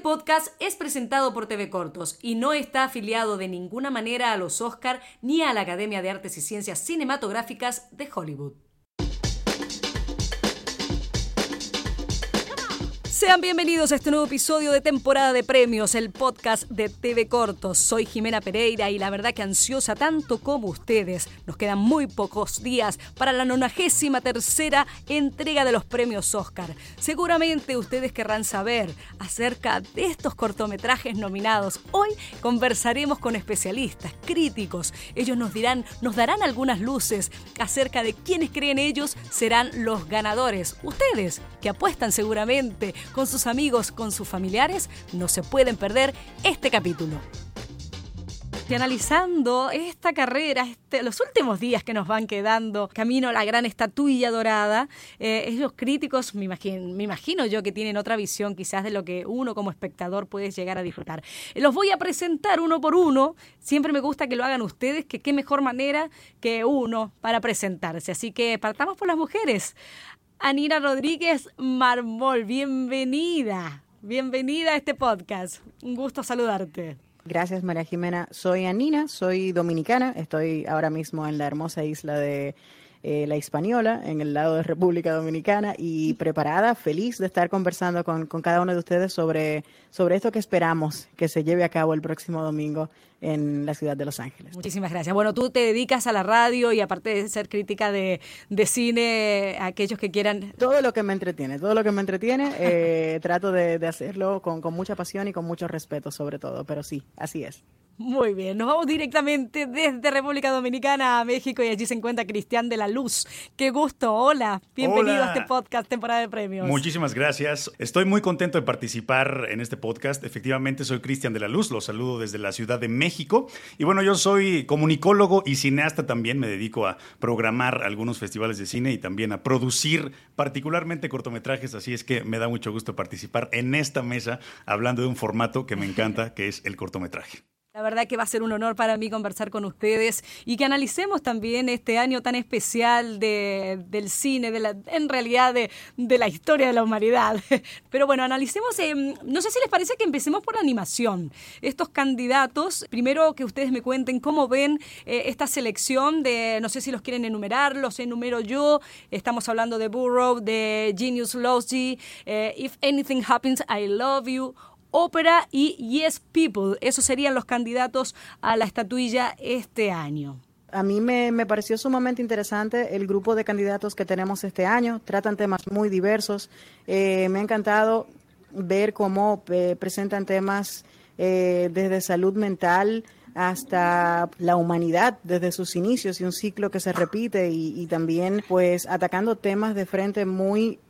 podcast es presentado por TV Cortos y no está afiliado de ninguna manera a los Oscar ni a la Academia de Artes y Ciencias Cinematográficas de Hollywood. Sean bienvenidos a este nuevo episodio de temporada de premios, el podcast de TV Cortos. Soy Jimena Pereira y la verdad que ansiosa tanto como ustedes. Nos quedan muy pocos días para la 93 tercera entrega de los premios Oscar. Seguramente ustedes querrán saber acerca de estos cortometrajes nominados. Hoy conversaremos con especialistas, críticos. Ellos nos dirán, nos darán algunas luces acerca de quiénes creen ellos serán los ganadores. Ustedes que apuestan seguramente con sus amigos, con sus familiares, no se pueden perder este capítulo. Y analizando esta carrera, este, los últimos días que nos van quedando, camino a la gran estatuilla dorada, eh, ellos críticos, me me imagino yo que tienen otra visión quizás de lo que uno como espectador puede llegar a disfrutar. Los voy a presentar uno por uno, siempre me gusta que lo hagan ustedes, que qué mejor manera que uno para presentarse. Así que partamos por las mujeres. Anina Rodríguez Marmol, bienvenida. Bienvenida a este podcast. Un gusto saludarte. Gracias, María Jimena. Soy Anina, soy dominicana. Estoy ahora mismo en la hermosa isla de eh, La Hispaniola, en el lado de República Dominicana, y preparada, feliz de estar conversando con, con cada uno de ustedes sobre, sobre esto que esperamos que se lleve a cabo el próximo domingo en la ciudad de Los Ángeles. Muchísimas gracias. Bueno, tú te dedicas a la radio y aparte de ser crítica de, de cine, aquellos que quieran... Todo lo que me entretiene, todo lo que me entretiene, eh, trato de, de hacerlo con, con mucha pasión y con mucho respeto sobre todo, pero sí, así es. Muy bien, nos vamos directamente desde República Dominicana a México y allí se encuentra Cristian de la Luz. Qué gusto, hola, bienvenido Hola. a este podcast temporada de premios. Muchísimas gracias. Estoy muy contento de participar en este podcast. Efectivamente, soy Cristian de la Luz, los saludo desde la Ciudad de México. Y bueno, yo soy comunicólogo y cineasta también. Me dedico a programar algunos festivales de cine y también a producir particularmente cortometrajes. Así es que me da mucho gusto participar en esta mesa hablando de un formato que me encanta, que es el cortometraje. La verdad que va a ser un honor para mí conversar con ustedes y que analicemos también este año tan especial de, del cine, de la, en realidad de, de, la historia de la humanidad. Pero bueno, analicemos, eh, no sé si les parece que empecemos por animación. Estos candidatos, primero que ustedes me cuenten cómo ven eh, esta selección de, no sé si los quieren enumerar, los enumero yo. Estamos hablando de Burrow, de Genius Logi, eh, If Anything Happens, I Love You. Ópera y Yes People. Esos serían los candidatos a la estatuilla este año. A mí me, me, pareció sumamente interesante el grupo de candidatos que tenemos este año. Tratan temas muy diversos. Eh, me ha encantado ver cómo eh, presentan temas eh, desde salud mental hasta la humanidad desde sus inicios y un ciclo que se repite y, y también pues atacando temas de frente muy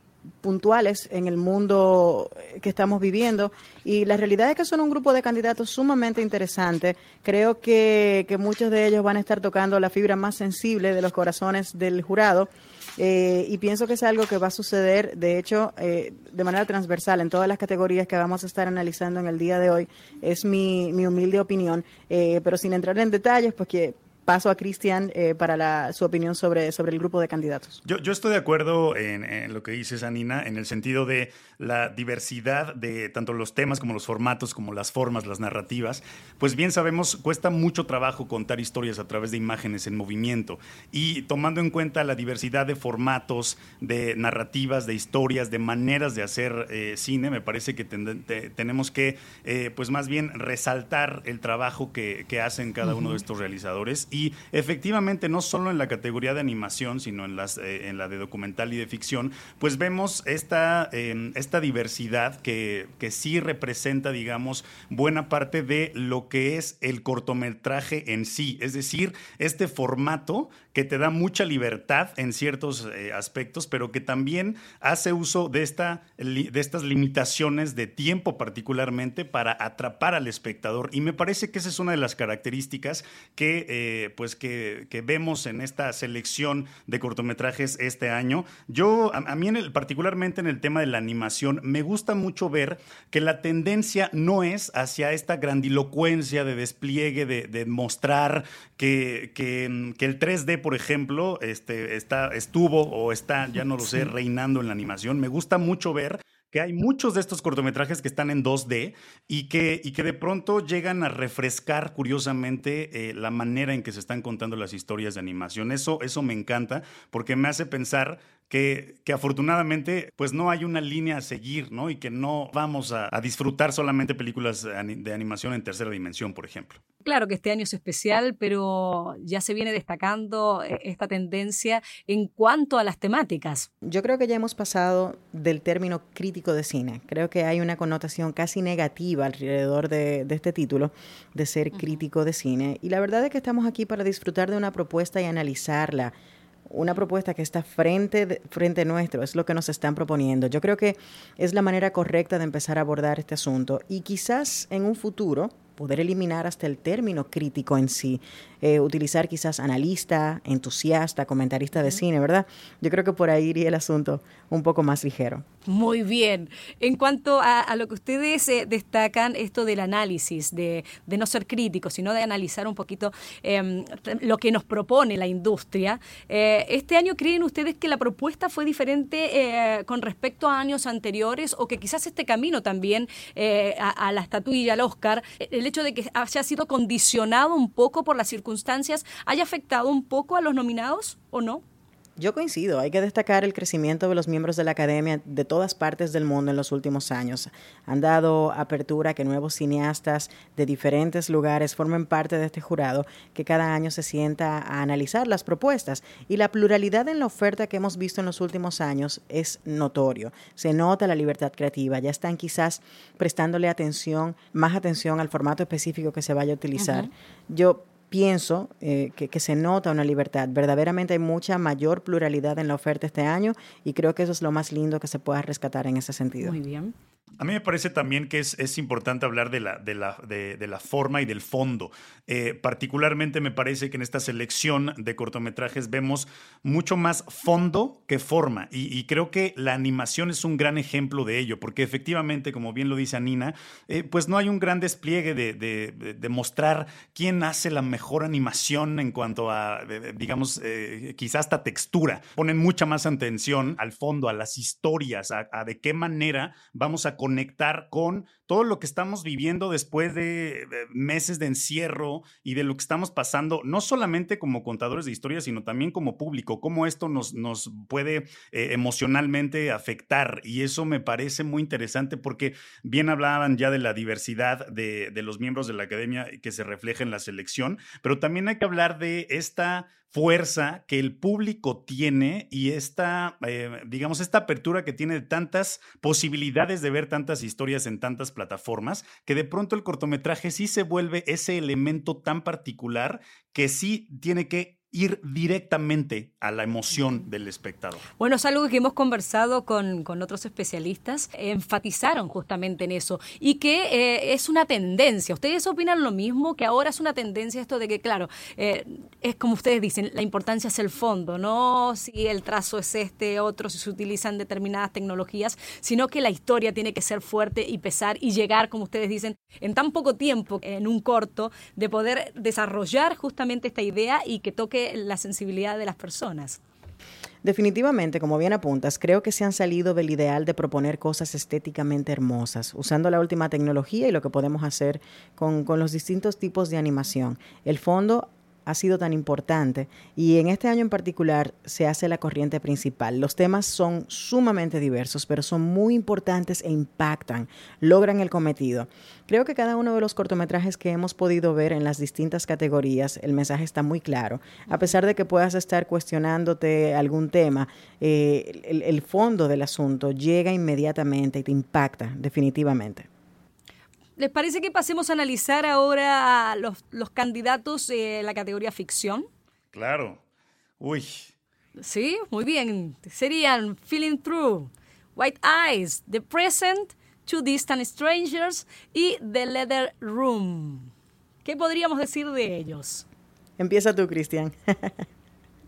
puntuales en el mundo que estamos viviendo y la realidad es que son un grupo de candidatos sumamente interesante. Creo que, que muchos de ellos van a estar tocando la fibra más sensible de los corazones del jurado eh, y pienso que es algo que va a suceder, de hecho, eh, de manera transversal en todas las categorías que vamos a estar analizando en el día de hoy. Es mi, mi humilde opinión, eh, pero sin entrar en detalles, pues paso a Cristian eh, para la, su opinión sobre, sobre el grupo de candidatos. Yo, yo estoy de acuerdo en, en, lo que dices, Anina, en el sentido de la diversidad de tanto los temas como los formatos, como las formas, las narrativas. Pues bien sabemos, cuesta mucho trabajo contar historias a través de imágenes en movimiento. Y tomando en cuenta la diversidad de formatos, de narrativas, de historias, de maneras de hacer eh, cine, me parece que ten, te, tenemos que, eh, pues más bien, resaltar el trabajo que, que hacen cada uh -huh. uno de estos realizadores y efectivamente no solo en la categoría de animación, sino en, las, eh, en la de documental y de ficción, pues vemos esta, eh, esta diversidad que, que, sí representa, digamos, buena parte de lo que es el cortometraje en sí, es decir, este formato que te da mucha libertad en ciertos eh, aspectos, pero que también hace uso de, esta, de estas limitaciones de tiempo particularmente para atrapar al espectador. Y me parece que esa es una de las características que, eh, pues que, que, vemos en esta selección de cortometrajes este año. Yo, a, a mí en el, particularmente en el tema de la animación, me gusta mucho ver que la tendencia no es hacia esta grandilocuencia de despliegue, de, de mostrar que, que, que el 3D por ejemplo, este, está, estuvo o está, ya no lo sé, reinando en la animación. Me gusta mucho ver que hay muchos de estos cortometrajes que están en 2D y que, y que de pronto llegan a refrescar curiosamente eh, la manera en que se están contando las historias de animación. Eso, eso me encanta porque me hace pensar que, que, afortunadamente pues no hay una línea a seguir, ¿no? Y que no vamos a, a, disfrutar solamente películas de animación en tercera dimensión, por ejemplo. Claro que este año es especial, pero ya se viene destacando eh, esta tendencia en cuanto a las temáticas. Yo creo que ya hemos pasado del término crítico de cine. Creo que hay una connotación casi negativa alrededor de, de este título, de ser crítico de cine. Y la verdad es que estamos aquí para disfrutar de una propuesta y analizarla una propuesta que está frente, frente nuestro, es lo que nos están proponiendo. Yo creo que es la manera correcta de empezar a abordar este asunto y quizás en un futuro poder eliminar hasta el término crítico en sí, eh, utilizar quizás analista, entusiasta, comentarista de cine, ¿verdad? Yo creo que por ahí iría el asunto un poco más ligero. Muy bien. En cuanto a, lo que ustedes eh, destacan, esto del análisis, de, no ser críticos, sino de analizar un poquito em, lo que nos propone la industria, eh, ¿este año creen ustedes que la propuesta fue diferente con respecto a años anteriores o que quizás este camino también a, a, la estatuilla, al Oscar, el hecho de que haya sido condicionado un poco por las circunstancias, haya afectado un poco a los nominados o no? Yo coincido, hay que destacar el crecimiento de los miembros de la academia de todas partes del mundo en los últimos años. Han dado apertura a que nuevos cineastas de diferentes lugares formen parte de este jurado que cada año se sienta a analizar las propuestas. Y la pluralidad en la oferta que hemos visto en los últimos años es notorio. Se nota la libertad creativa, ya están quizás prestándole atención, más atención al formato específico que se vaya a utilizar. Yo pienso eh, que, que, se nota una libertad. Verdaderamente hay mucha mayor pluralidad en la oferta este año y creo que eso es lo más lindo que se pueda rescatar en ese sentido. Muy bien. A mí me parece también que es, es importante hablar de la, de, la, de, de la, forma y del fondo. Eh, particularmente me parece que en esta selección de cortometrajes vemos mucho más fondo que forma. Y, creo que la animación es un gran ejemplo de ello, porque efectivamente, como bien lo dice Anina, eh, pues no hay un gran despliegue de, mostrar quién hace la mejor animación en cuanto a, digamos, eh, quizás hasta textura. Ponen mucha más atención al fondo, a las historias, a, de qué manera vamos a conectar con todo lo que estamos viviendo después de meses de encierro y de lo que estamos pasando, no solamente como contadores de historias, sino también como público, cómo esto nos, nos puede eh, emocionalmente afectar. Y eso me parece muy interesante porque bien hablaban ya de la diversidad de, de los miembros de la academia que se refleja en la selección, pero también hay que hablar de esta fuerza que el público tiene y esta, eh, digamos, esta apertura que tiene de tantas posibilidades de ver tantas historias en tantas plataformas, que de pronto el cortometraje sí se vuelve ese elemento tan particular que sí tiene que ir directamente a la emoción del espectador. Bueno, es algo que hemos conversado con, con otros especialistas, enfatizaron justamente en eso y que eh, es una tendencia. ¿Ustedes opinan lo mismo? Que ahora es una tendencia esto de que, claro, eh, es como ustedes dicen, la importancia es el fondo, no si el trazo es este, otro, si se utilizan determinadas tecnologías, sino que la historia tiene que ser fuerte y pesar y llegar, como ustedes dicen, en tan poco tiempo, en un corto, de poder desarrollar justamente esta idea y que toque la sensibilidad de las personas. Definitivamente, como bien apuntas, creo que se han salido del ideal de proponer cosas estéticamente hermosas, usando la última tecnología y lo que podemos hacer con, con los distintos tipos de animación. El fondo ha sido tan importante y en este año en particular se hace la corriente principal. Los temas son sumamente diversos, pero son muy importantes e impactan, logran el cometido. Creo que cada uno de los cortometrajes que hemos podido ver en las distintas categorías, el mensaje está muy claro. A pesar de que puedas estar cuestionándote algún tema, eh, el, el fondo del asunto llega inmediatamente y te impacta definitivamente. ¿Les parece que pasemos a analizar ahora los, los candidatos de la categoría ficción? Claro. Uy. Sí, muy bien. Serían Feeling Through, White Eyes, The Present, Two Distant Strangers y The Leather Room. ¿Qué podríamos decir de ellos? Empieza tú, Cristian.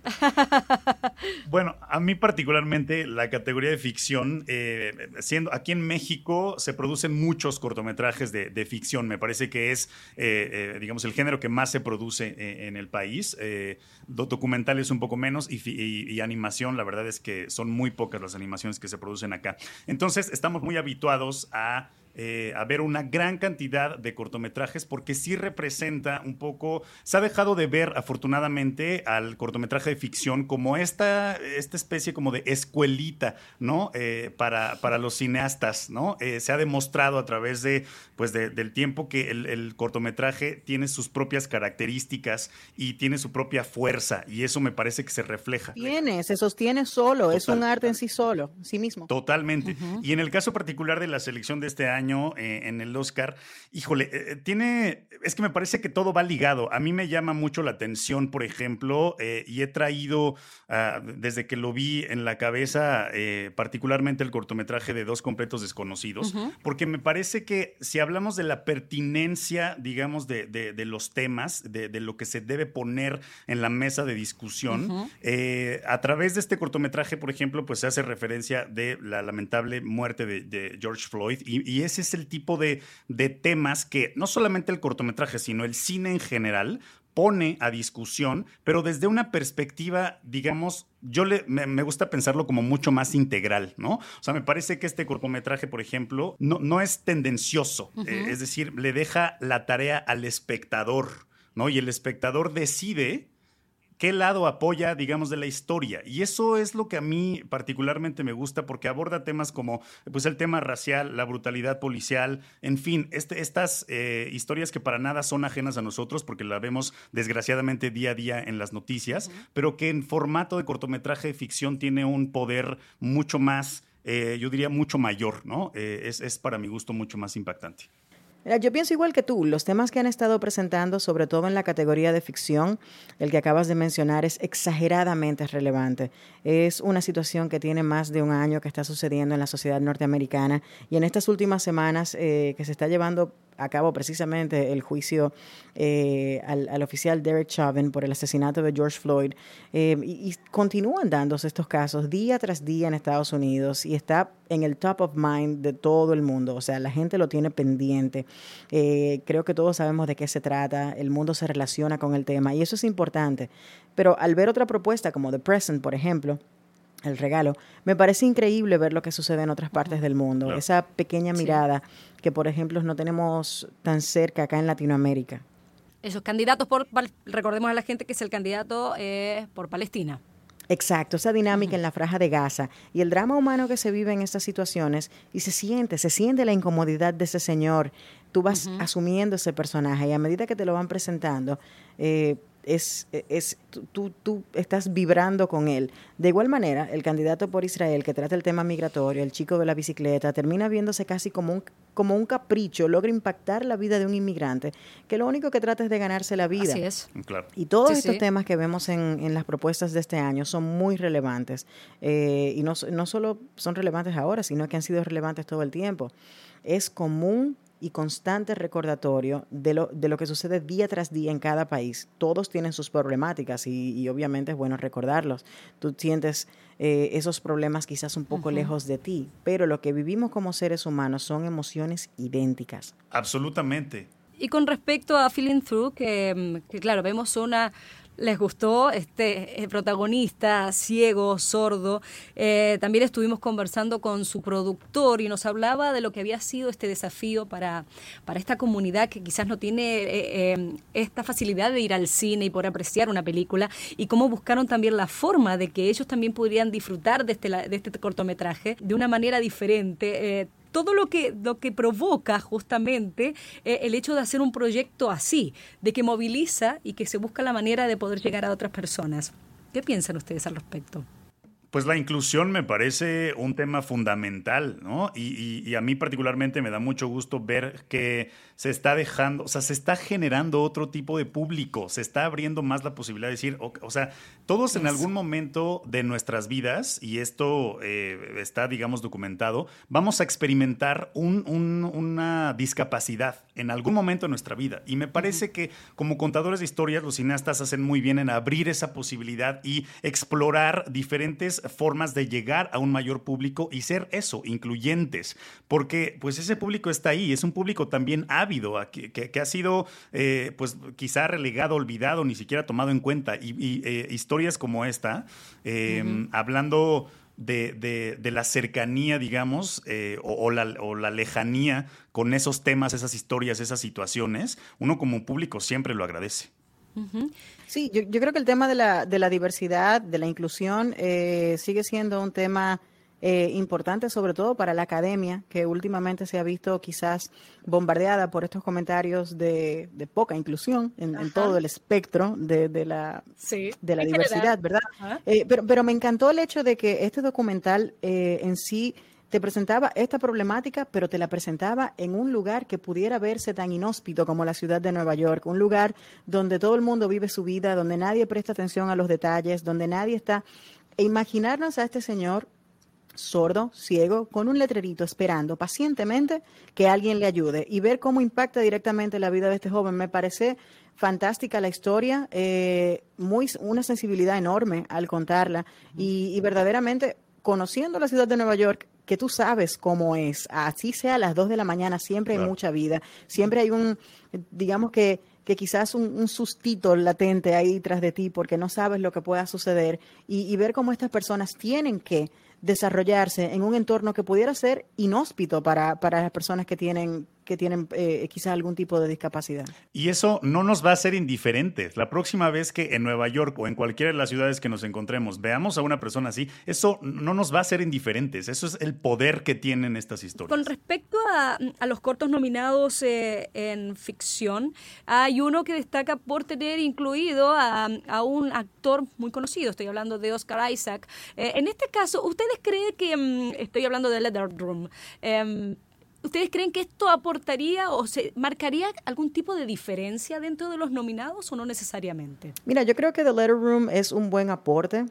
bueno, a mí particularmente la categoría de ficción, eh, siendo aquí en México se producen muchos cortometrajes de, ficción. Me parece que es, eh, eh, digamos, el género que más se produce en el país. documentales un poco menos y, animación, la verdad es que son muy pocas las animaciones que se producen acá. Entonces, estamos muy habituados a eh, a ver una gran cantidad de cortometrajes porque sí representa un poco, se ha dejado de ver afortunadamente al cortometraje de ficción como esta, esta especie como de escuelita, ¿no? Eh, para, para los cineastas, ¿no? Eh, se ha demostrado a través de, pues del tiempo que el, cortometraje tiene sus propias características y tiene su propia fuerza y eso me parece que se refleja. Tiene, se sostiene solo, es un arte en sí solo, sí mismo. Totalmente. Y en el caso particular de la selección de este año, eh, en el Oscar, híjole, eh, eh, tiene, es que me parece que todo va ligado. A mí me llama mucho la atención, por ejemplo, y he traído, ah, desde que lo vi en la cabeza, particularmente el cortometraje de Dos Completos Desconocidos, porque me parece que si hablamos de la pertinencia, digamos, de, de, los temas, de, de, lo que se debe poner en la mesa de discusión, a través de este cortometraje, por ejemplo, pues se hace referencia de la lamentable muerte de, George Floyd y, y es ese es el tipo de, temas que no solamente el cortometraje, sino el cine en general pone a discusión, pero desde una perspectiva, digamos, yo le, me, gusta pensarlo como mucho más integral, ¿no? O sea, me parece que este cortometraje, por ejemplo, no, no es tendencioso, eh, es decir, le deja la tarea al espectador, ¿no? Y el espectador decide qué lado apoya, digamos, de la historia. Y eso es lo que a mí particularmente me gusta porque aborda temas como pues, el tema racial, la brutalidad policial, en fin, este, estas eh, historias que para nada son ajenas a nosotros porque la vemos desgraciadamente día a día en las noticias, pero que en formato de cortometraje de ficción tiene un poder mucho más, eh, yo diría, mucho mayor, ¿no? Eh, es, es para mi gusto mucho más impactante yo pienso igual que tú, los temas que han estado presentando, sobre todo en la categoría de ficción, el que acabas de mencionar es exageradamente relevante. Es una situación que tiene más de un año que está sucediendo en la sociedad norteamericana y en estas últimas semanas eh, que se está llevando a precisamente el juicio eh, al, oficial Derek Chauvin por el asesinato de George Floyd. Eh, y, continúan dándose estos casos día tras día en Estados Unidos y está en el top of mind de todo el mundo. O sea, la gente lo tiene pendiente. Eh, creo que todos sabemos de qué se trata. El mundo se relaciona con el tema y eso es importante. Pero al ver otra propuesta como The Present, por ejemplo, el regalo. Me parece increíble ver lo que sucede en otras partes del mundo, esa pequeña mirada que, por ejemplo, no tenemos tan cerca acá en Latinoamérica. Esos candidatos por, recordemos a la gente que es el candidato eh, por Palestina. Exacto, esa dinámica en la franja de Gaza y el drama humano que se vive en estas situaciones y se siente, se siente la incomodidad de ese señor. Tú vas asumiendo ese personaje y a medida que te lo van presentando, eh, es, es tú, tú, estás vibrando con él. De igual manera, el candidato por Israel que trata el tema migratorio, el chico de la bicicleta, termina viéndose casi como un, como un capricho, logra impactar la vida de un inmigrante, que lo único que trata es de ganarse la vida. Así es. Y todos estos temas que vemos en, en, las propuestas de este año son muy relevantes. Eh, y no, no solo son relevantes ahora, sino que han sido relevantes todo el tiempo. Es común y constante recordatorio de lo, de lo que sucede día tras día en cada país. Todos tienen sus problemáticas y, obviamente es bueno recordarlos. Tú sientes eh, esos problemas quizás un poco lejos de ti, pero lo que vivimos como seres humanos son emociones idénticas. Absolutamente. Y con respecto a Feeling Through, que, que claro, vemos una les gustó este eh, protagonista ciego, sordo. Eh, también estuvimos conversando con su productor y nos hablaba de lo que había sido este desafío para, para esta comunidad que quizás no tiene eh, esta facilidad de ir al cine y poder apreciar una película y cómo buscaron también la forma de que ellos también pudieran disfrutar de este, de este cortometraje de una manera diferente todo lo que, lo que provoca justamente eh, el hecho de hacer un proyecto así, de que moviliza y que se busca la manera de poder llegar a otras personas. ¿Qué piensan ustedes al respecto? Pues la inclusión me parece un tema fundamental, ¿no? Y, a mí particularmente me da mucho gusto ver que se está dejando, o sea, se está generando otro tipo de público, se está abriendo más la posibilidad de decir, o, sea, Todos en algún momento de nuestras vidas, y esto eh, está, digamos, documentado, vamos a experimentar una discapacidad en algún momento de nuestra vida. Y me parece que como contadores de historias, los cineastas hacen muy bien en abrir esa posibilidad y explorar diferentes formas de llegar a un mayor público y ser eso, incluyentes. Porque pues ese público está ahí, es un público también ávido, que, ha sido eh, pues quizá relegado, olvidado, ni siquiera tomado en cuenta. Y, eh, historias como esta, em, hablando de, la cercanía, digamos, eh, o, la, lejanía con esos temas, esas historias, esas situaciones, uno como público siempre lo agradece. Sí, yo, creo que el tema de la, de la diversidad, de la inclusión, eh, sigue siendo un tema eh, importante, sobre todo para la academia, que últimamente se ha visto quizás bombardeada por estos comentarios de, poca inclusión en, todo el espectro de, la, de la diversidad, ¿verdad? Eh, pero, pero me encantó el hecho de que este documental eh, en sí te presentaba esta problemática, pero te la presentaba en un lugar que pudiera verse tan inhóspito como la ciudad de Nueva York, un lugar donde todo el mundo vive su vida, donde nadie presta atención a los detalles, donde nadie está... E imaginarnos a este señor sordo, ciego, con un letrerito esperando pacientemente que alguien le ayude. Y ver cómo impacta directamente la vida de este joven. Me parece fantástica la historia, eh, muy, una sensibilidad enorme al contarla. Y, verdaderamente conociendo la ciudad de Nueva York, que tú sabes cómo es, así sea a las dos de la mañana, siempre hay mucha vida, siempre hay un, digamos que que quizás un, un, sustito latente ahí tras de ti porque no sabes lo que pueda suceder. Y ver cómo estas personas tienen que desarrollarse en un entorno que pudiera ser inhóspito para, para las personas que tienen que tienen eh, quizás algún tipo de discapacidad. Y eso no nos va a ser indiferentes. La próxima vez que en Nueva York o en cualquiera de las ciudades que nos encontremos veamos a una persona así, eso no nos va a ser indiferentes. Eso es el poder que tienen estas historias. Con respecto a, los cortos nominados eh, en ficción, hay uno que destaca por tener incluido a, un actor muy conocido. Estoy hablando de Oscar Isaac. Eh, en este caso, ¿ustedes creen que, mm, estoy hablando de Leather Room, em, ¿Ustedes creen que esto aportaría o se marcaría algún tipo de diferencia dentro de los nominados o no necesariamente? Mira, yo creo que The Letter Room es un buen aporte.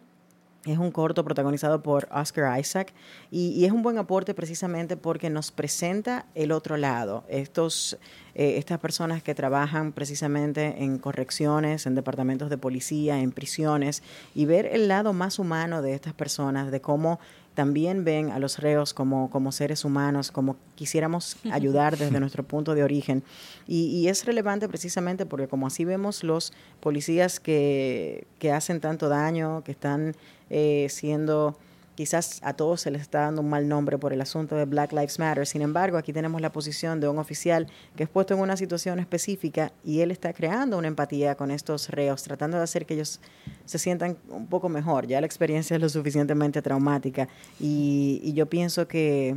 Es un corto protagonizado por Oscar Isaac y, es un buen aporte precisamente porque nos presenta el otro lado. Estos, eh, estas personas que trabajan precisamente en correcciones, en departamentos de policía, en prisiones y ver el lado más humano de estas personas, de cómo también ven a los reos como, como seres humanos, como quisiéramos ayudar desde nuestro punto de origen. Y, es relevante precisamente porque como así vemos los policías que, que hacen tanto daño, que están eh, siendo Quizás a todos se les está dando un mal nombre por el asunto de Black Lives Matter. Sin embargo, aquí tenemos la posición de un oficial que es puesto en una situación específica y él está creando una empatía con estos reos, tratando de hacer que ellos se sientan un poco mejor. Ya la experiencia es lo suficientemente traumática y, yo pienso que,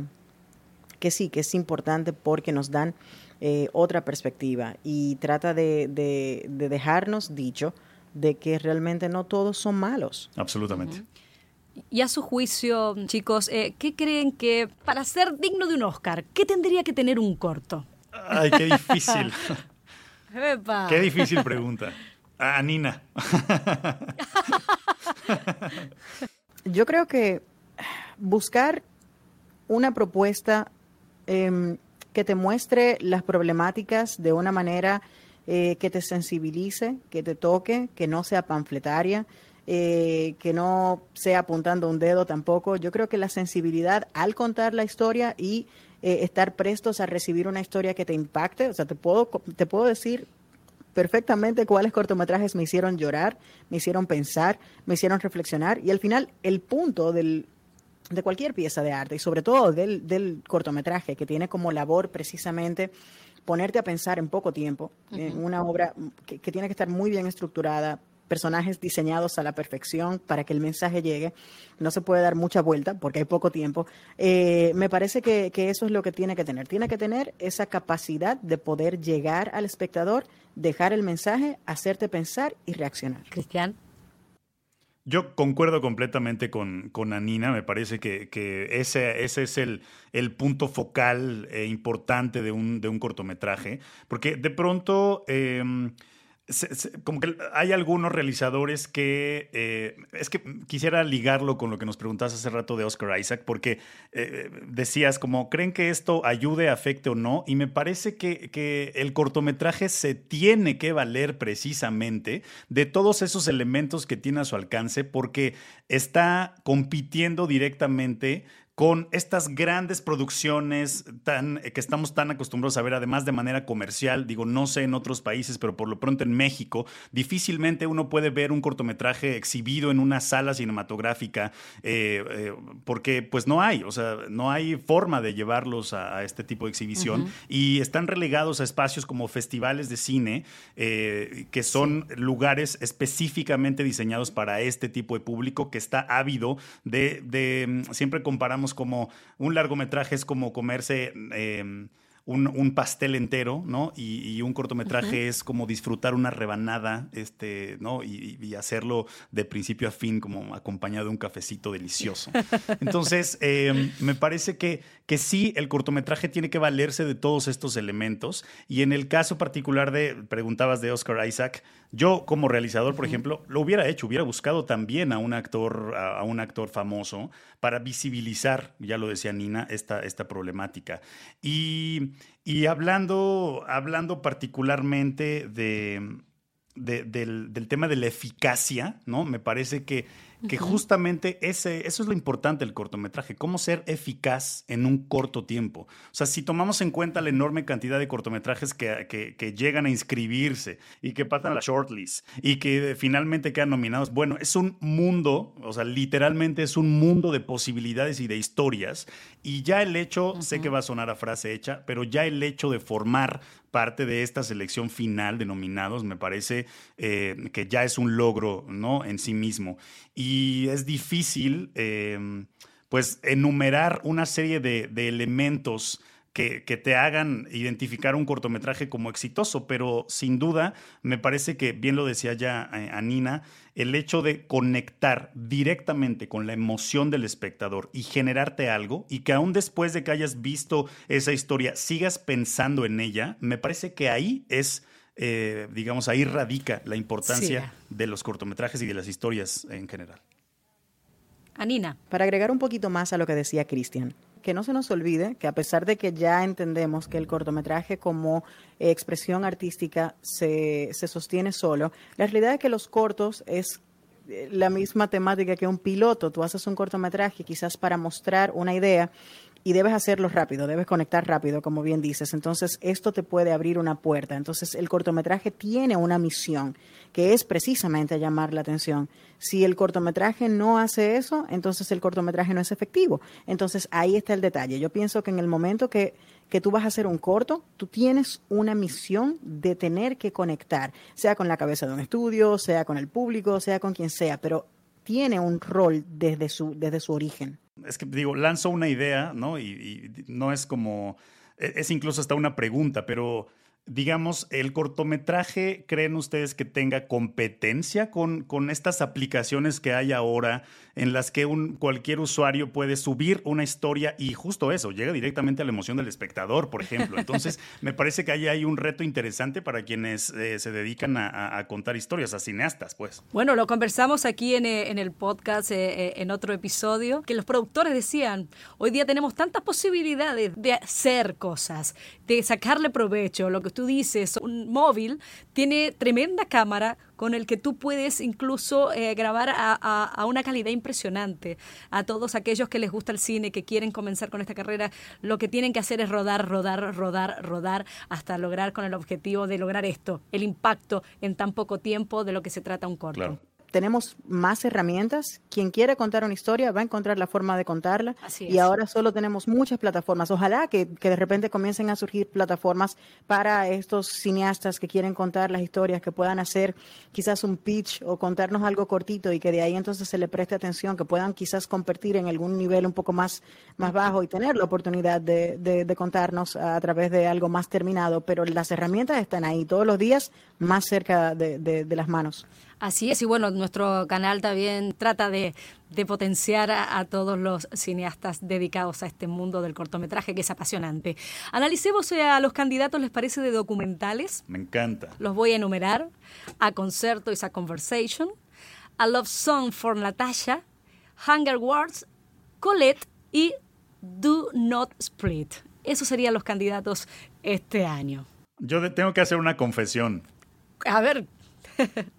que sí, que es importante porque nos dan eh, otra perspectiva y trata de, de, dejarnos dicho de que realmente no todos son malos. Absolutamente. Y a su juicio, chicos, eh, ¿qué creen que para ser digno de un Oscar, qué tendría que tener un corto? Ay, qué difícil. Qué difícil pregunta. A Nina. Yo creo que buscar una propuesta em, que te muestre las problemáticas de una manera eh, que te sensibilice, que te toque, que no sea panfletaria, eh, que no sea apuntando un dedo tampoco. Yo creo que la sensibilidad al contar la historia y eh, estar prestos a recibir una historia que te impacte, o sea, te puedo, te puedo decir perfectamente cuáles cortometrajes me hicieron llorar, me hicieron pensar, me hicieron reflexionar y al final el punto del, de cualquier pieza de arte y sobre todo del, del cortometraje que tiene como labor precisamente ponerte a pensar en poco tiempo, en una obra que, que, tiene que estar muy bien estructurada, personajes diseñados a la perfección para que el mensaje llegue. No se puede dar mucha vuelta porque hay poco tiempo. Eh, me parece que, eso es lo que tiene que tener. Tiene que tener esa capacidad de poder llegar al espectador, dejar el mensaje, hacerte pensar y reaccionar. Cristian. Yo concuerdo completamente con, con Anina, me parece que, ese, ese es el, el punto focal e importante de un, de un cortometraje, porque de pronto... Como que hay algunos realizadores que eh, es que quisiera ligarlo con lo que nos preguntabas hace rato de Oscar Isaac, porque eh, decías como, ¿creen que esto ayude, afecte o no? Y me parece que, que, el cortometraje se tiene que valer precisamente de todos esos elementos que tiene a su alcance, porque está compitiendo directamente con estas grandes producciones tan, eh, que estamos tan acostumbrados a ver, además de manera comercial, digo, no sé en otros países, pero por lo pronto en México, difícilmente uno puede ver un cortometraje exhibido en una sala cinematográfica, eh, eh, porque pues no hay, o sea, no hay forma de llevarlos a, este tipo de exhibición. Y están relegados a espacios como festivales de cine, que son lugares específicamente diseñados para este tipo de público que está ávido de, de siempre comparamos como un largometraje es como comerse em, un, pastel entero, ¿no? Y, un cortometraje es como disfrutar una rebanada, este, ¿no? Y, hacerlo de principio a fin, como acompañado de un cafecito delicioso. Entonces, em, me parece que, que sí, el cortometraje tiene que valerse de todos estos elementos. Y en el caso particular de, preguntabas de Oscar Isaac, yo como realizador, por ejemplo, lo hubiera hecho, hubiera buscado también a un actor, a, un actor famoso para visibilizar, ya lo decía Nina, esta, esta problemática. Y y hablando, hablando particularmente de, del, del, tema de la eficacia, ¿no? Me parece que que justamente ese, eso es lo importante del cortometraje, cómo ser eficaz en un corto tiempo. O sea, si tomamos en cuenta la enorme cantidad de cortometrajes que, que, llegan a inscribirse y que pasan a la shortlist y que finalmente quedan nominados, bueno, es un mundo, o sea, literalmente es un mundo de posibilidades y de historias. Y ya el hecho, sé que va a sonar a frase hecha, pero ya el hecho de formar parte de esta selección final de nominados, me parece eh, que ya es un logro ¿no? en sí mismo. Y es difícil, eh, pues, enumerar una serie de, de elementos que, te hagan identificar un cortometraje como exitoso, pero sin duda me parece que, bien lo decía ya eh, Anina, el hecho de conectar directamente con la emoción del espectador y generarte algo y que aún después de que hayas visto esa historia sigas pensando en ella, me parece que ahí es... Eh, digamos, ahí radica la importancia de los cortometrajes y de las historias en general. Anina. Para agregar un poquito más a lo que decía Cristian, que no se nos olvide que a pesar de que ya entendemos que el cortometraje como expresión artística se, se sostiene solo, la realidad es que los cortos es eh, la misma temática que un piloto. Tú haces un cortometraje quizás para mostrar una idea y debes hacerlo rápido, debes conectar rápido, como bien dices. Entonces, esto te puede abrir una puerta. Entonces, el cortometraje tiene una misión que es precisamente llamar la atención. Si el cortometraje no hace eso, entonces el cortometraje no es efectivo. Entonces, ahí está el detalle. Yo pienso que en el momento que, que tú vas a hacer un corto, tú tienes una misión de tener que conectar, sea con la cabeza de un estudio, sea con el público, sea con quien sea, pero tiene un rol desde su, desde su origen es que digo, lanzo una idea, ¿no? Y, y, no es como, e, es incluso hasta una pregunta, pero digamos, el cortometraje, ¿creen ustedes que tenga competencia con, con estas aplicaciones que hay ahora en las que un, cualquier usuario puede subir una historia y justo eso, llega directamente a la emoción del espectador, por ejemplo? Entonces, me parece que ahí hay un reto interesante para quienes eh, se dedican a, contar historias, a cineastas, pues. Bueno, lo conversamos aquí en, eh, el podcast, eh, en otro episodio, que los productores decían, hoy día tenemos tantas posibilidades de hacer cosas, de sacarle provecho, lo que tú dices, un móvil tiene tremenda cámara con el que tú puedes incluso eh, grabar a, una calidad impresionante. A todos aquellos que les gusta el cine, que quieren comenzar con esta carrera, lo que tienen que hacer es rodar, rodar, rodar, rodar hasta lograr con el objetivo de lograr esto, el impacto en tan poco tiempo de lo que se trata un corto tenemos más herramientas. Quien quiere contar una historia va a encontrar la forma de contarla. y ahora solo tenemos muchas plataformas. Ojalá que, que, de repente comiencen a surgir plataformas para estos cineastas que quieren contar las historias, que puedan hacer quizás un pitch o contarnos algo cortito y que de ahí entonces se le preste atención, que puedan quizás competir en algún nivel un poco más, más bajo y tener la oportunidad de, de contarnos a través de algo más terminado. Pero las herramientas están ahí todos los días más cerca de, las manos. Así es, y bueno, nuestro canal también trata de, potenciar a, todos los cineastas dedicados a este mundo del cortometraje, que es apasionante. Analicemos eh, a los candidatos, ¿les parece de documentales? Me encanta. Los voy a enumerar. A Concerto is a Conversation, A Love Song for Natasha, Hunger Wars, Colette y Do Not Split. Esos serían los candidatos este año. Yo tengo que hacer una confesión. A ver.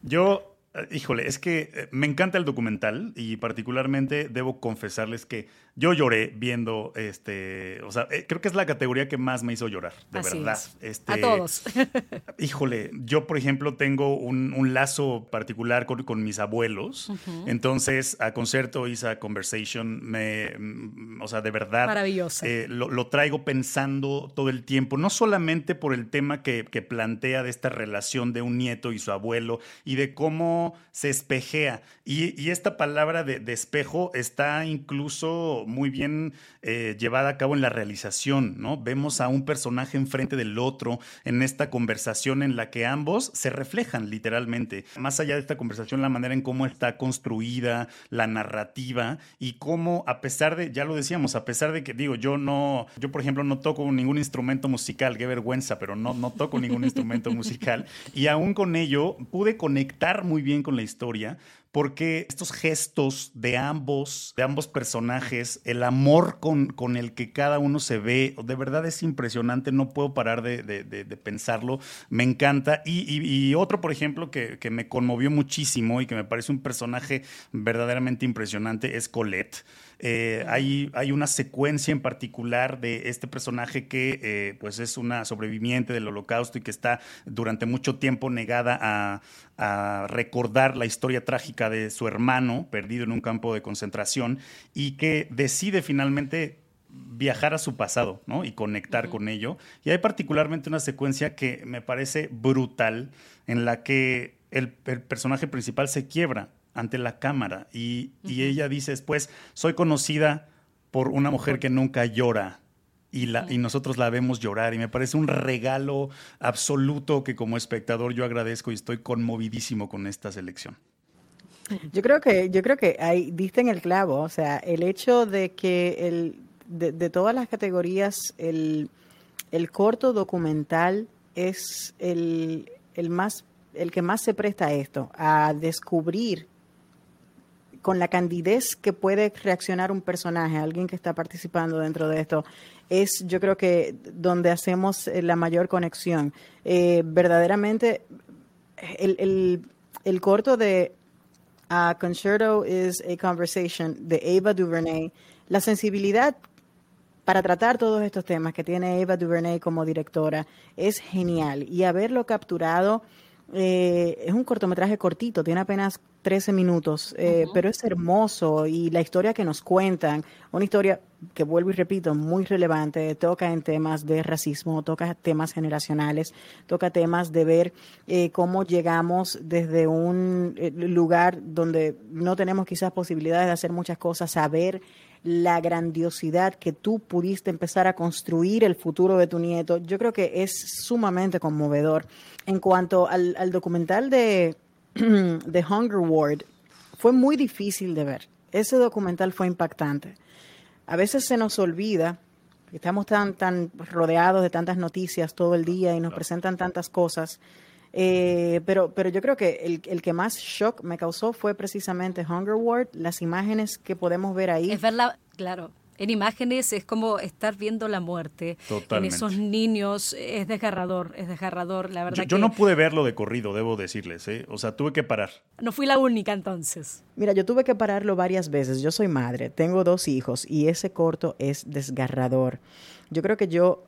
Yo híjole, es que eh, me encanta el documental y particularmente debo confesarles que yo lloré viendo este, o sea, eh, creo que es la categoría que más me hizo llorar, de verdad. Este, a todos. híjole, yo por ejemplo tengo un, lazo particular con, mis abuelos, entonces a concierto hice a conversation, me, mm, o sea, de verdad. Maravilloso. lo, traigo pensando todo el tiempo, no solamente por el tema que, que plantea de esta relación de un nieto y su abuelo y de cómo se espejea. Y, esta palabra de, espejo está incluso muy bien eh, llevada a cabo en la realización, ¿no? Vemos a un personaje enfrente del otro en esta conversación en la que ambos se reflejan literalmente. Más allá de esta conversación, la manera en cómo está construida, la narrativa y cómo, a pesar de, ya lo decíamos, a pesar de que, digo, yo no, yo por ejemplo no toco ningún instrumento musical, qué vergüenza, pero no, no toco ningún instrumento musical y aún con ello pude conectar muy bien con la historia, porque estos gestos de ambos, de ambos personajes, el amor con, con el que cada uno se ve, de verdad es impresionante, no puedo parar de, pensarlo, me encanta. Y, otro, por ejemplo, que, que, me conmovió muchísimo y que me parece un personaje verdaderamente impresionante es Colette. Eh, hay, hay, una secuencia en particular de este personaje que eh, pues es una sobreviviente del holocausto y que está durante mucho tiempo negada a, recordar la historia trágica de su hermano perdido en un campo de concentración y que decide finalmente viajar a su pasado ¿no? y conectar con ello. Y hay particularmente una secuencia que me parece brutal en la que el personaje principal se quiebra ante la cámara y, ella dice después, soy conocida por una mujer que nunca llora. Y, la, y nosotros la vemos llorar y me parece un regalo absoluto que como espectador yo agradezco y estoy conmovidísimo con esta selección. Yo creo que, yo creo que ahí diste en el clavo, o sea, el hecho de que el, de, todas las categorías, el, el corto documental es el, el, más, el que más se presta a esto, a descubrir con la candidez que puede reaccionar un personaje, alguien que está participando dentro de esto, es yo creo que donde hacemos eh, la mayor conexión. Eh, verdaderamente, el, el, corto de A Concerto is a Conversation de Ava DuVernay, la sensibilidad para tratar todos estos temas que tiene Ava DuVernay como directora es genial y haberlo capturado eh, es un cortometraje cortito, tiene apenas 13 minutos, eh, pero es hermoso y la historia que nos cuentan, una historia que vuelvo y repito, muy relevante, toca en temas de racismo, toca temas generacionales, toca temas de ver eh, cómo llegamos desde un lugar donde no tenemos quizás posibilidades de hacer muchas cosas, a ver la grandiosidad que tú pudiste empezar a construir el futuro de tu nieto, yo creo que es sumamente conmovedor. En cuanto al, documental de, de Hunger Ward, fue muy difícil de ver. Ese documental fue impactante. A veces se nos olvida, estamos tan, tan rodeados de tantas noticias todo el día y nos presentan tantas cosas, eh, pero, pero yo creo que el, el, que más shock me causó fue precisamente Hunger Ward, las imágenes que podemos ver ahí. Es verla, claro. En imágenes es como estar viendo la muerte. Totalmente. En esos niños es desgarrador, es desgarrador, la verdad. Yo, no pude verlo de corrido, debo decirles, ¿eh? O sea, tuve que parar. No fui la única entonces. Mira, yo tuve que pararlo varias veces. Yo soy madre, tengo dos hijos y ese corto es desgarrador. Yo creo que yo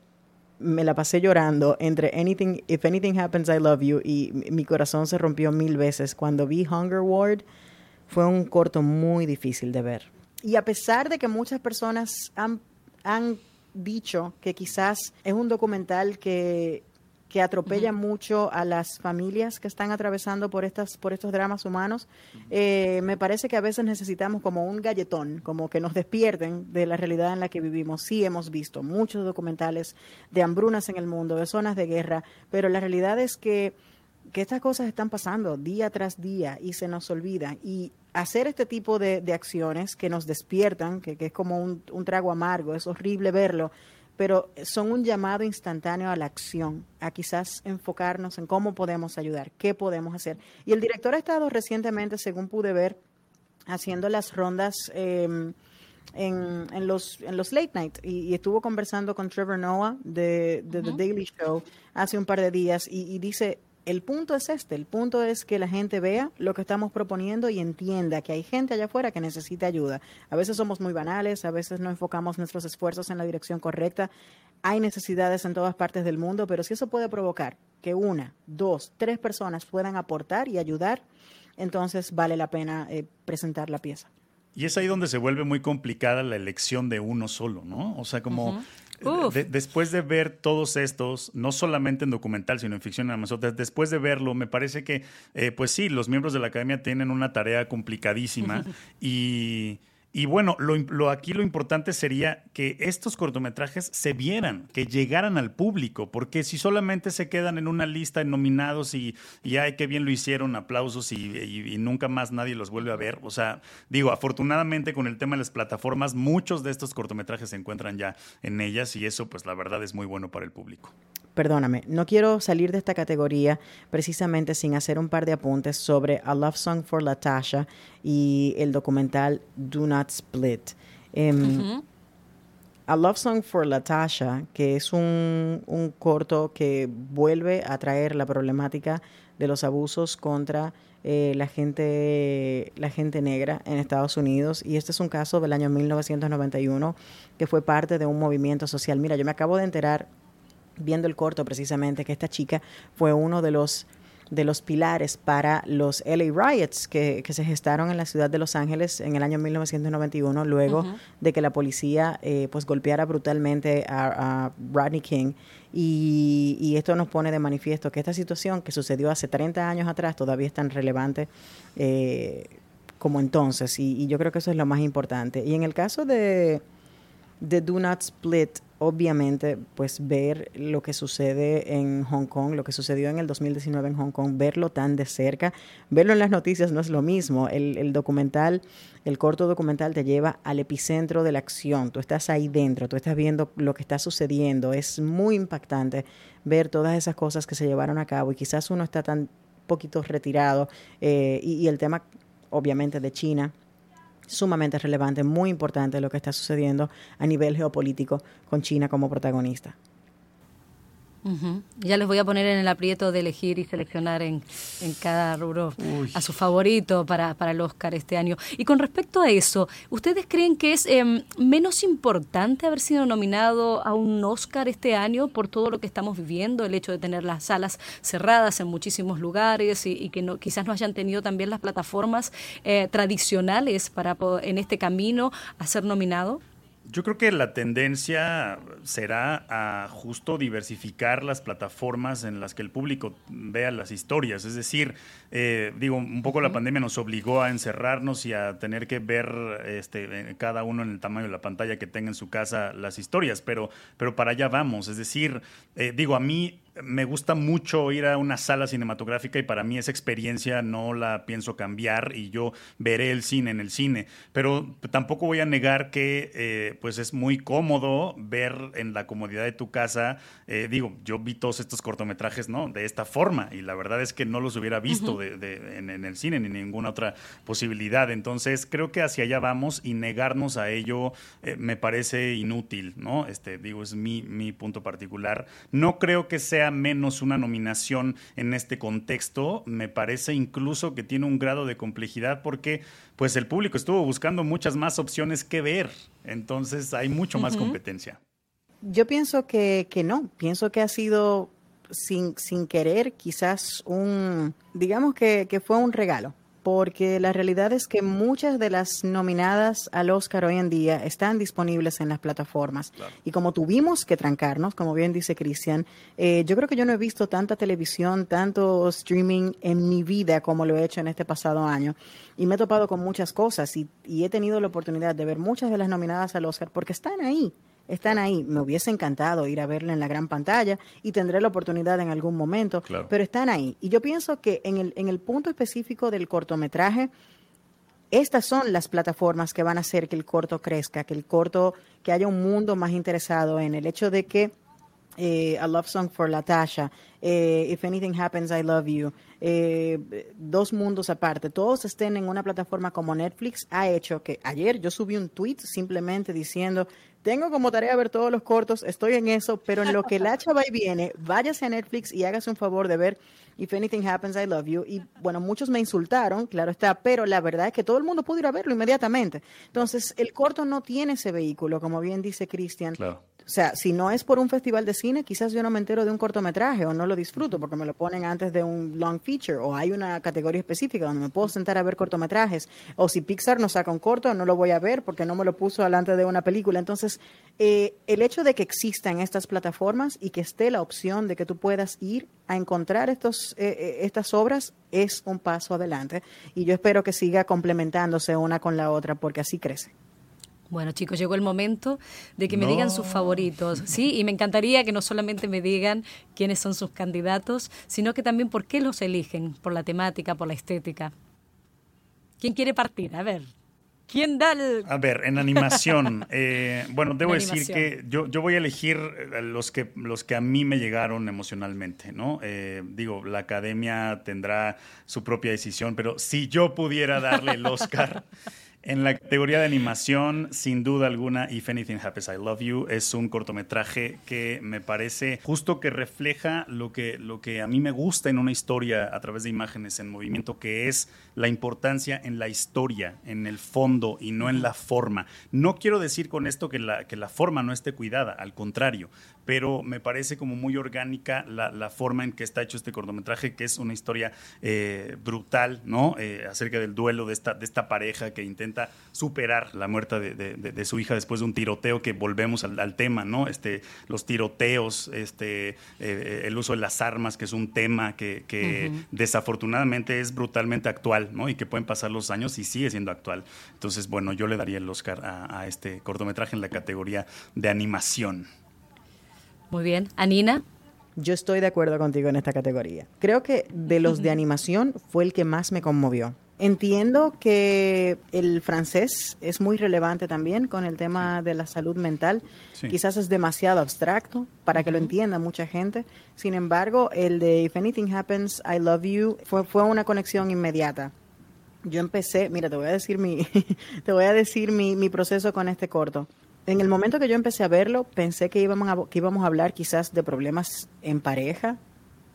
me la pasé llorando entre Anything, If Anything Happens, I Love You y mi corazón se rompió mil veces. Cuando vi Hunger Ward, fue un corto muy difícil de ver. Y a pesar de que muchas personas han, han dicho que quizás es un documental que que atropella mucho a las familias que están atravesando por estas por estos dramas humanos. Eh, me parece que a veces necesitamos como un galletón, como que nos despierten de la realidad en la que vivimos. Sí hemos visto muchos documentales de hambrunas en el mundo, de zonas de guerra, pero la realidad es que que estas cosas están pasando día tras día y se nos olvidan. Y hacer este tipo de, acciones que nos despiertan, que, es como un, trago amargo, es horrible verlo, pero son un llamado instantáneo a la acción, a quizás enfocarnos en cómo podemos ayudar, qué podemos hacer. Y el director ha estado recientemente, según pude ver, haciendo las rondas. Em, en, en, los, en los late night y, estuvo conversando con Trevor Noah de, The Daily Show hace un par de días y, dice, el punto es este, el punto es que la gente vea lo que estamos proponiendo y entienda que hay gente allá afuera que necesita ayuda. A veces somos muy banales, a veces no enfocamos nuestros esfuerzos en la dirección correcta. Hay necesidades en todas partes del mundo, pero si eso puede provocar que una, dos, tres personas puedan aportar y ayudar, entonces vale la pena eh, presentar la pieza. Y es ahí donde se vuelve muy complicada la elección de uno solo, ¿no? O sea, como después de ver todos estos, no solamente en documental, sino en ficción, después de verlo, me parece que, eh, pues sí, los miembros de la academia tienen una tarea complicadísima y y bueno, lo, aquí lo importante sería que estos cortometrajes se vieran, que llegaran al público, porque si solamente se quedan en una lista de nominados y, y ay, qué bien lo hicieron, aplausos y, nunca más nadie los vuelve a ver. O sea, digo, afortunadamente con el tema de las plataformas, muchos de estos cortometrajes se encuentran ya en ellas y eso pues la verdad es muy bueno para el público perdóname, no quiero salir de esta categoría precisamente sin hacer un par de apuntes sobre A Love Song for Latasha y el documental Do Not Split. Em, A Love Song for Latasha, que es un, un, corto que vuelve a traer la problemática de los abusos contra eh, la, gente, la gente negra en Estados Unidos. Y este es un caso del año 1991 que fue parte de un movimiento social. Mira, yo me acabo de enterar viendo el corto precisamente que esta chica fue uno de los de los pilares para los LA Riots que, se gestaron en la ciudad de Los Ángeles en el año 1991, luego de que la policía eh, pues golpeara brutalmente a, Rodney King. Y, esto nos pone de manifiesto que esta situación que sucedió hace 30 años atrás todavía es tan relevante eh, como entonces. Y, y, yo creo que eso es lo más importante. Y en el caso de, de Do Not Split, obviamente, pues ver lo que sucede en Hong Kong, lo que sucedió en el 2019 en Hong Kong, verlo tan de cerca, verlo en las noticias no es lo mismo. El, documental, el corto documental te lleva al epicentro de la acción, tú estás ahí dentro, tú estás viendo lo que está sucediendo, es muy impactante ver todas esas cosas que se llevaron a cabo y quizás uno está tan poquito retirado eh, y el tema obviamente de China sumamente relevante, muy importante lo que está sucediendo a nivel geopolítico con China como protagonista. Ya les voy a poner en el aprieto de elegir y seleccionar en, cada rubro a su favorito para, para, el Oscar este año. Y con respecto a eso, ¿ustedes creen que es em, menos importante haber sido nominado a un Oscar este año por todo lo que estamos viviendo, el hecho de tener las salas cerradas en muchísimos lugares y, que no, quizás no hayan tenido también las plataformas eh, tradicionales para en este camino a ser nominado? Yo creo que la tendencia será a justo diversificar las plataformas en las que el público vea las historias. Es decir, eh, digo, un poco la pandemia nos obligó a encerrarnos y a tener que ver este, cada uno en el tamaño de la pantalla que tenga en su casa las historias, pero, pero para allá vamos. Es decir, eh, digo, a mí me gusta mucho ir a una sala cinematográfica y para mí esa experiencia no la pienso cambiar y yo veré el cine en el cine. Pero tampoco voy a negar que eh, pues es muy cómodo ver en la comodidad de tu casa. Eh, digo, yo vi todos estos cortometrajes ¿no? de esta forma y la verdad es que no los hubiera visto en, el cine ni ninguna otra posibilidad. Entonces creo que hacia allá vamos y negarnos a ello eh, me parece inútil. ¿no? Este, digo, es mi, mi punto particular. No creo que sea menos una nominación en este contexto, me parece incluso que tiene un grado de complejidad porque pues el público estuvo buscando muchas más opciones que ver, entonces hay mucho más competencia. Yo pienso que, que no, pienso que ha sido sin, sin querer quizás un, digamos que, que fue un regalo porque la realidad es que muchas de las nominadas al Oscar hoy en día están disponibles en las plataformas. Y como tuvimos que trancarnos, como bien dice Cristian, eh, yo creo que yo no he visto tanta televisión, tanto streaming en mi vida como lo he hecho en este pasado año. Y me he topado con muchas cosas y, y he tenido la oportunidad de ver muchas de las nominadas al Oscar porque están ahí están ahí. Me hubiese encantado ir a verla en la gran pantalla y tendré la oportunidad en algún momento, pero están ahí. Y yo pienso que en el, en el punto específico del cortometraje, estas son las plataformas que van a hacer que el corto crezca, que el corto, que haya un mundo más interesado en el hecho de que eh, A Love Song for Latasha, eh, If Anything Happens, I Love You, eh, dos mundos aparte, todos estén en una plataforma como Netflix, ha hecho que ayer yo subí un tweet simplemente diciendo, tengo como tarea ver todos los cortos, estoy en eso, pero en lo que la chava y viene, váyase a Netflix y hágase un favor de ver If Anything Happens, I Love You. Y bueno, muchos me insultaron, claro está, pero la verdad es que todo el mundo pudo ir a verlo inmediatamente. Entonces, el corto no tiene ese vehículo, como bien dice Cristian. Claro. O sea, si no es por un festival de cine, quizás yo no me entero de un cortometraje o no lo disfruto porque me lo ponen antes de un long feature o hay una categoría específica donde me puedo sentar a ver cortometrajes. O si Pixar no saca un corto, no lo voy a ver porque no me lo puso delante de una película. Entonces, eh, el hecho de que existan estas plataformas y que esté la opción de que tú puedas ir a encontrar estos, eh, eh, estas obras es un paso adelante. Y yo espero que siga complementándose una con la otra porque así crece. Bueno, chicos, llegó el momento de que me digan sus favoritos, ¿sí? Y me encantaría que no solamente me digan quiénes son sus candidatos, sino que también por qué los eligen, por la temática, por la estética. ¿Quién quiere partir? A ver. ¿Quién da el... A ver, en animación, eh, bueno, debo decir que yo, yo voy a elegir eh, los que, los que a mí me llegaron emocionalmente, ¿no? Eh, digo, la academia tendrá su propia decisión, pero si yo pudiera darle el Oscar... En la categoría de animación, sin duda alguna, If Anything Happens, I Love You es un cortometraje que me parece justo que refleja lo que, lo que a mí me gusta en una historia a través de imágenes en movimiento, que es la importancia en la historia, en el fondo y no en la forma. No quiero decir con esto que la, que la forma no esté cuidada, al contrario, pero me parece como muy orgánica la, forma en que está hecho este cortometraje, que es una historia eh, brutal, ¿no? Eh, acerca del duelo de esta, de esta pareja que intenta superar la muerte de, su hija después de un tiroteo, que volvemos al, tema, ¿no? Este, los tiroteos, este, eh, el uso de las armas, que es un tema que, desafortunadamente es brutalmente actual, ¿no? Y que pueden pasar los años y sigue siendo actual. Entonces, bueno, yo le daría el Oscar a este cortometraje en la categoría de animación. Muy bien. Anina. Yo estoy de acuerdo contigo en esta categoría. Creo que de los de animación fue el que más me conmovió. Entiendo que el francés es muy relevante también con el tema de la salud mental. Quizás es demasiado abstracto para que lo entienda mucha gente. Sin embargo, el de If Anything Happens, I Love You fue, fue una conexión inmediata. Yo empecé, mira, te voy a decir mi, te voy a decir mi, mi proceso con este corto. En el momento que yo empecé a verlo, pensé que íbamos a, que íbamos a hablar quizás de problemas en pareja,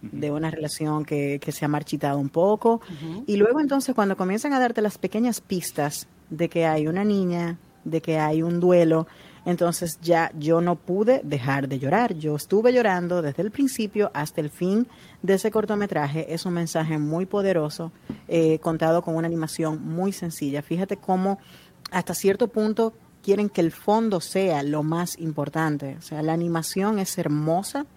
de una relación que, se ha marchitado un poco. Y luego entonces cuando comienzan a darte las pequeñas pistas de que hay una niña, de que hay un duelo, entonces ya yo no pude dejar de llorar. Yo estuve llorando desde el principio hasta el fin de ese cortometraje. Es un mensaje muy poderoso, eh, contado con una animación muy sencilla. Fíjate cómo hasta cierto punto quieren que el fondo sea lo más importante. O sea, la animación es hermosa,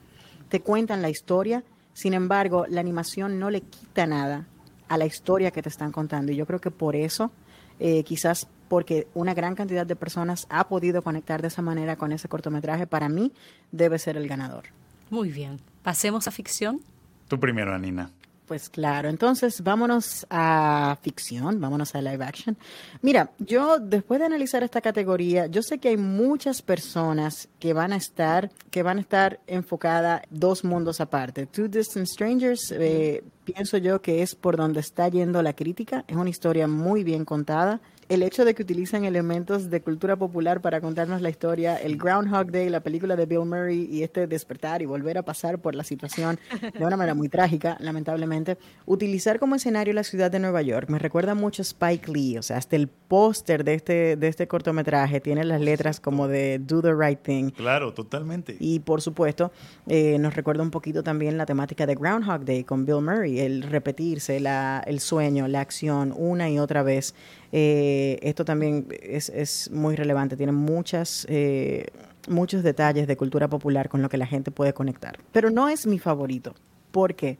te cuentan la historia, sin embargo, la animación no le quita nada a la historia que te están contando. Y yo creo que por eso, eh, quizás porque una gran cantidad de personas ha podido conectar de esa manera con ese cortometraje, para mí debe ser el ganador. Muy bien. Pasemos a ficción. Tú primero, Anina. Pues claro, entonces vámonos a ficción, vámonos a live action. Mira, yo después de analizar esta categoría, yo sé que hay muchas personas que van a estar, que van a estar enfocadas dos mundos aparte. Two Distant Strangers, eh, pienso yo que es por donde está yendo la crítica. Es una historia muy bien contada el hecho de que utilizan elementos de cultura popular para contarnos la historia, el Groundhog Day, la película de Bill Murray y este despertar y volver a pasar por la situación de una manera muy trágica, lamentablemente, utilizar como escenario la ciudad de Nueva York me recuerda mucho a Spike Lee, o sea, hasta el póster de este, de este cortometraje tiene las letras como de Do the Right Thing. Claro, totalmente. Y por supuesto, eh, nos recuerda un poquito también la temática de Groundhog Day con Bill Murray, el repetirse, la, el sueño, la acción una y otra vez. Eh, esto también es, muy relevante, tiene muchas, eh, muchos detalles de cultura popular con lo que la gente puede conectar. Pero no es mi favorito. ¿Por qué?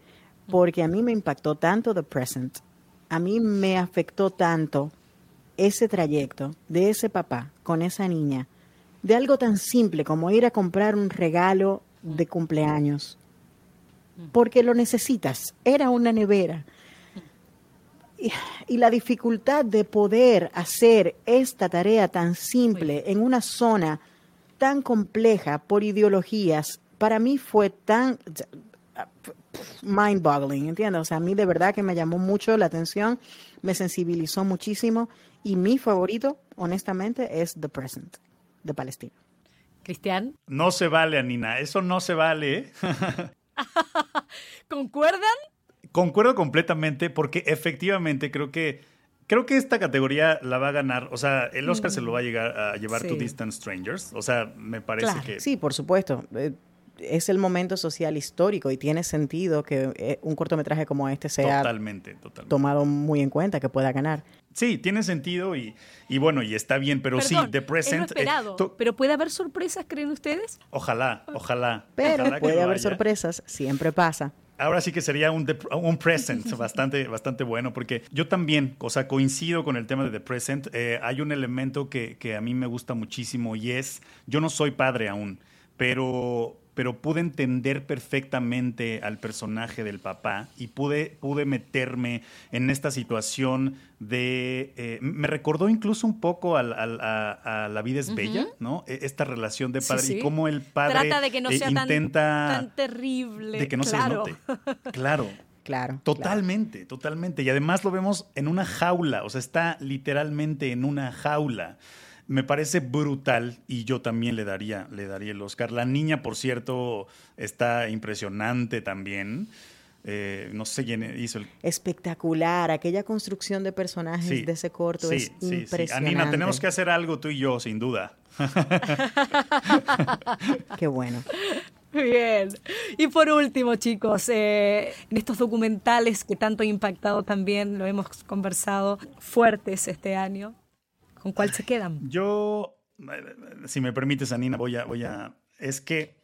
Porque a mí me impactó tanto The Present, a mí me afectó tanto ese trayecto de ese papá con esa niña de algo tan simple como ir a comprar un regalo de cumpleaños, porque lo necesitas. Era una nevera. Y, la dificultad de poder hacer esta tarea tan simple en una zona tan compleja por ideologías, para mí fue tan mind-boggling, ¿entiendes? O sea, a mí de verdad que me llamó mucho la atención, me sensibilizó muchísimo y mi favorito, honestamente, es The Present de Palestina. Cristian. No se vale, Anina, eso no se vale. ¿Concuerdan? Concuerdo completamente porque efectivamente creo que creo que esta categoría la va a ganar, o sea, el Oscar se lo va a llegar a llevar to Distant Strangers, o sea, me parece que Sí, por supuesto. Eh, es el momento social histórico y tiene sentido que eh, un cortometraje como este sea totalmente, tomado muy en cuenta, que pueda ganar. Sí, tiene sentido y, y bueno, y está bien, pero sí, The Present... Es eh, pero puede haber sorpresas, ¿creen ustedes? Ojalá, ojalá. Pero puede haber sorpresas, siempre pasa. Ahora sí que sería un, un present bastante, bastante bueno, porque yo también, o sea, coincido con el tema de The Present. Eh, hay un elemento que, que a mí me gusta muchísimo y es, yo no soy padre aún, pero pero pude entender perfectamente al personaje del papá y pude, pude meterme en esta situación de... Eh, me recordó incluso un poco a, La vida es bella, ¿no? E, esta relación de padre y cómo el padre Trata de que no sea intenta... Tan, terrible. De que no se note. Claro. Claro. Totalmente, totalmente. Y además lo vemos en una jaula, o sea, está literalmente en una jaula me parece brutal y yo también le daría, le daría el Oscar. La niña, por cierto, está impresionante también. Eh, no sé quién hizo el... Espectacular, aquella construcción de personajes de ese corto es impresionante. Anina, tenemos que hacer algo tú y yo, sin duda. Qué bueno. Bien. Y por último, chicos, eh, en estos documentales que tanto han impactado también, lo hemos conversado, fuertes este año, ¿Con cuál se quedan? Yo, si me permites, Anina, voy a, voy a, es que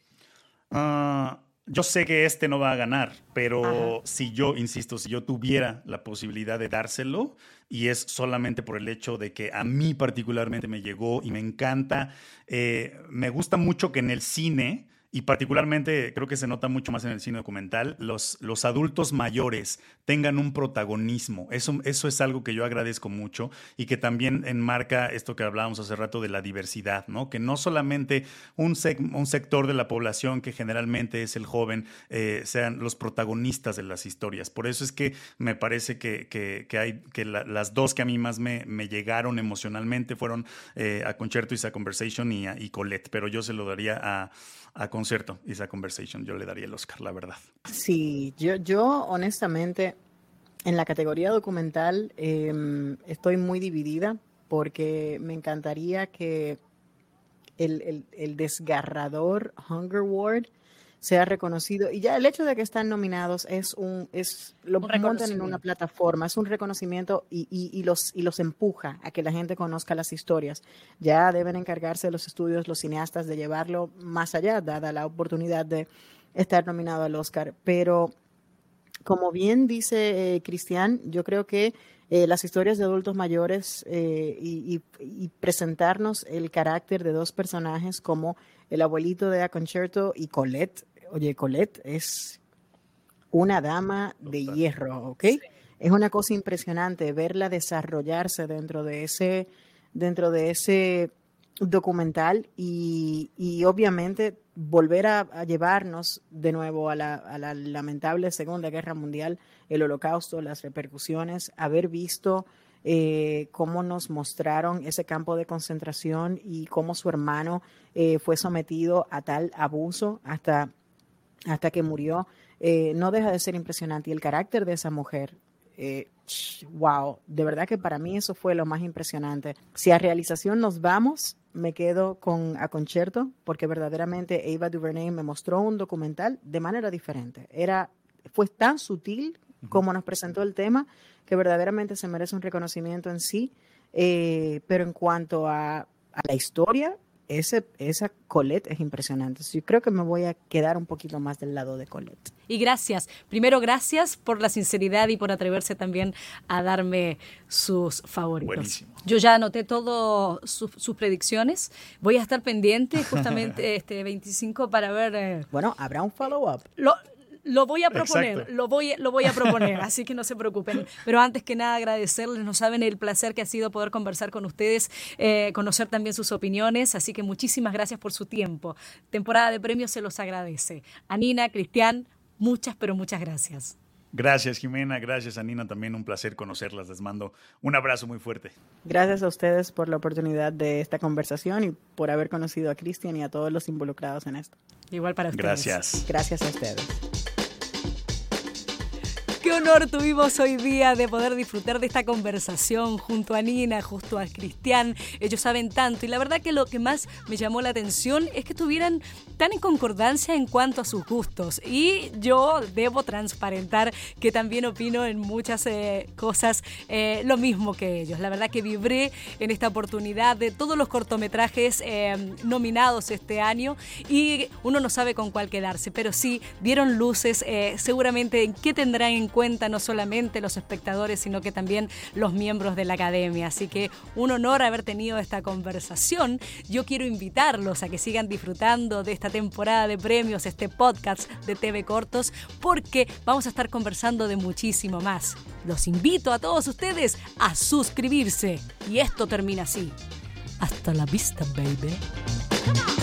ah, yo sé que este no va a ganar, pero si yo, insisto, si yo tuviera la posibilidad de dárselo, y es solamente por el hecho de que a mí particularmente me llegó y me encanta, eh, me gusta mucho que en el cine y particularmente creo que se nota mucho más en el cine documental, los, los adultos mayores tengan un protagonismo. Eso, eso es algo que yo agradezco mucho y que también enmarca esto que hablábamos hace rato de la diversidad, ¿no? Que no solamente un, un sector de la población, que generalmente es el joven, eh, sean los protagonistas de las historias. Por eso es que me parece que, que, hay que las dos que a mí más me, me llegaron emocionalmente fueron eh, a Concerto y a Conversation y, a, y Colette, pero yo se lo daría a a concierto y esa conversation. Yo le daría el Oscar, la verdad. Sí, yo, yo honestamente en la categoría documental em, estoy muy dividida porque me encantaría que el, el, el desgarrador Hunger Ward sea reconocido. Y ya el hecho de que están nominados es un, es, lo montan en una plataforma, es un reconocimiento y, y, los, y los empuja a que la gente conozca las historias. Ya deben encargarse los estudios, los cineastas, de llevarlo más allá, dada la oportunidad de estar nominado al Oscar. Pero como bien dice eh, Cristian, yo creo que eh, las historias de adultos mayores eh, y, y, presentarnos el carácter de dos personajes como el abuelito de A Concerto y Colette Oye, Colette es una dama de hierro, ¿ok? Es una cosa impresionante verla desarrollarse dentro de ese, dentro de ese documental y, obviamente volver a, llevarnos de nuevo a la, lamentable Segunda Guerra Mundial, el holocausto, las repercusiones, haber visto eh, cómo nos mostraron ese campo de concentración y cómo su hermano eh, fue sometido a tal abuso hasta hasta que murió, eh, no deja de ser impresionante. Y el carácter de esa mujer, eh, wow, de verdad que para mí eso fue lo más impresionante. Si a realización nos vamos, me quedo con a concierto, porque verdaderamente Eva DuVernay me mostró un documental de manera diferente. Era, fue tan sutil como nos presentó el tema, que verdaderamente se merece un reconocimiento en sí. Eh, pero en cuanto a, a la historia, ese, esa Colette es impresionante. Yo creo que me voy a quedar un poquito más del lado de Colette. Y gracias. Primero, gracias por la sinceridad y por atreverse también a darme sus favoritos. Buenísimo. Yo ya anoté todas sus predicciones. Voy a estar pendiente justamente este 25 para ver. Eh, bueno, habrá un follow-up. Lo, lo voy a proponer, lo voy, lo voy a proponer, así que no se preocupen. Pero antes que nada agradecerles, no saben el placer que ha sido poder conversar con ustedes, eh, conocer también sus opiniones, así que muchísimas gracias por su tiempo. Temporada de premios se los agradece. Anina, Cristian, muchas, pero muchas gracias. Gracias, Jimena. Gracias, Anina. También un placer conocerlas. Les mando un abrazo muy fuerte. Gracias a ustedes por la oportunidad de esta conversación y por haber conocido a Cristian y a todos los involucrados en esto. Igual para ustedes. Gracias. Gracias a ustedes honor tuvimos hoy día de poder disfrutar de esta conversación junto a Nina, junto a Cristian. Ellos saben tanto y la verdad que lo que más me llamó la atención es que estuvieran tan en concordancia en cuanto a sus gustos. Y yo debo transparentar que también opino en muchas eh, cosas eh, lo mismo que ellos. La verdad que vibré en esta oportunidad de todos los cortometrajes eh, nominados este año y uno no sabe con cuál quedarse, pero sí dieron luces seguramente en qué tendrán en no solamente los espectadores, sino que también los miembros de la academia. Así que un honor haber tenido esta conversación. Yo quiero invitarlos a que sigan disfrutando de esta temporada de premios, este podcast de TV Cortos, porque vamos a estar conversando de muchísimo más. Los invito a todos ustedes a suscribirse. Y esto termina así. Hasta la vista, baby.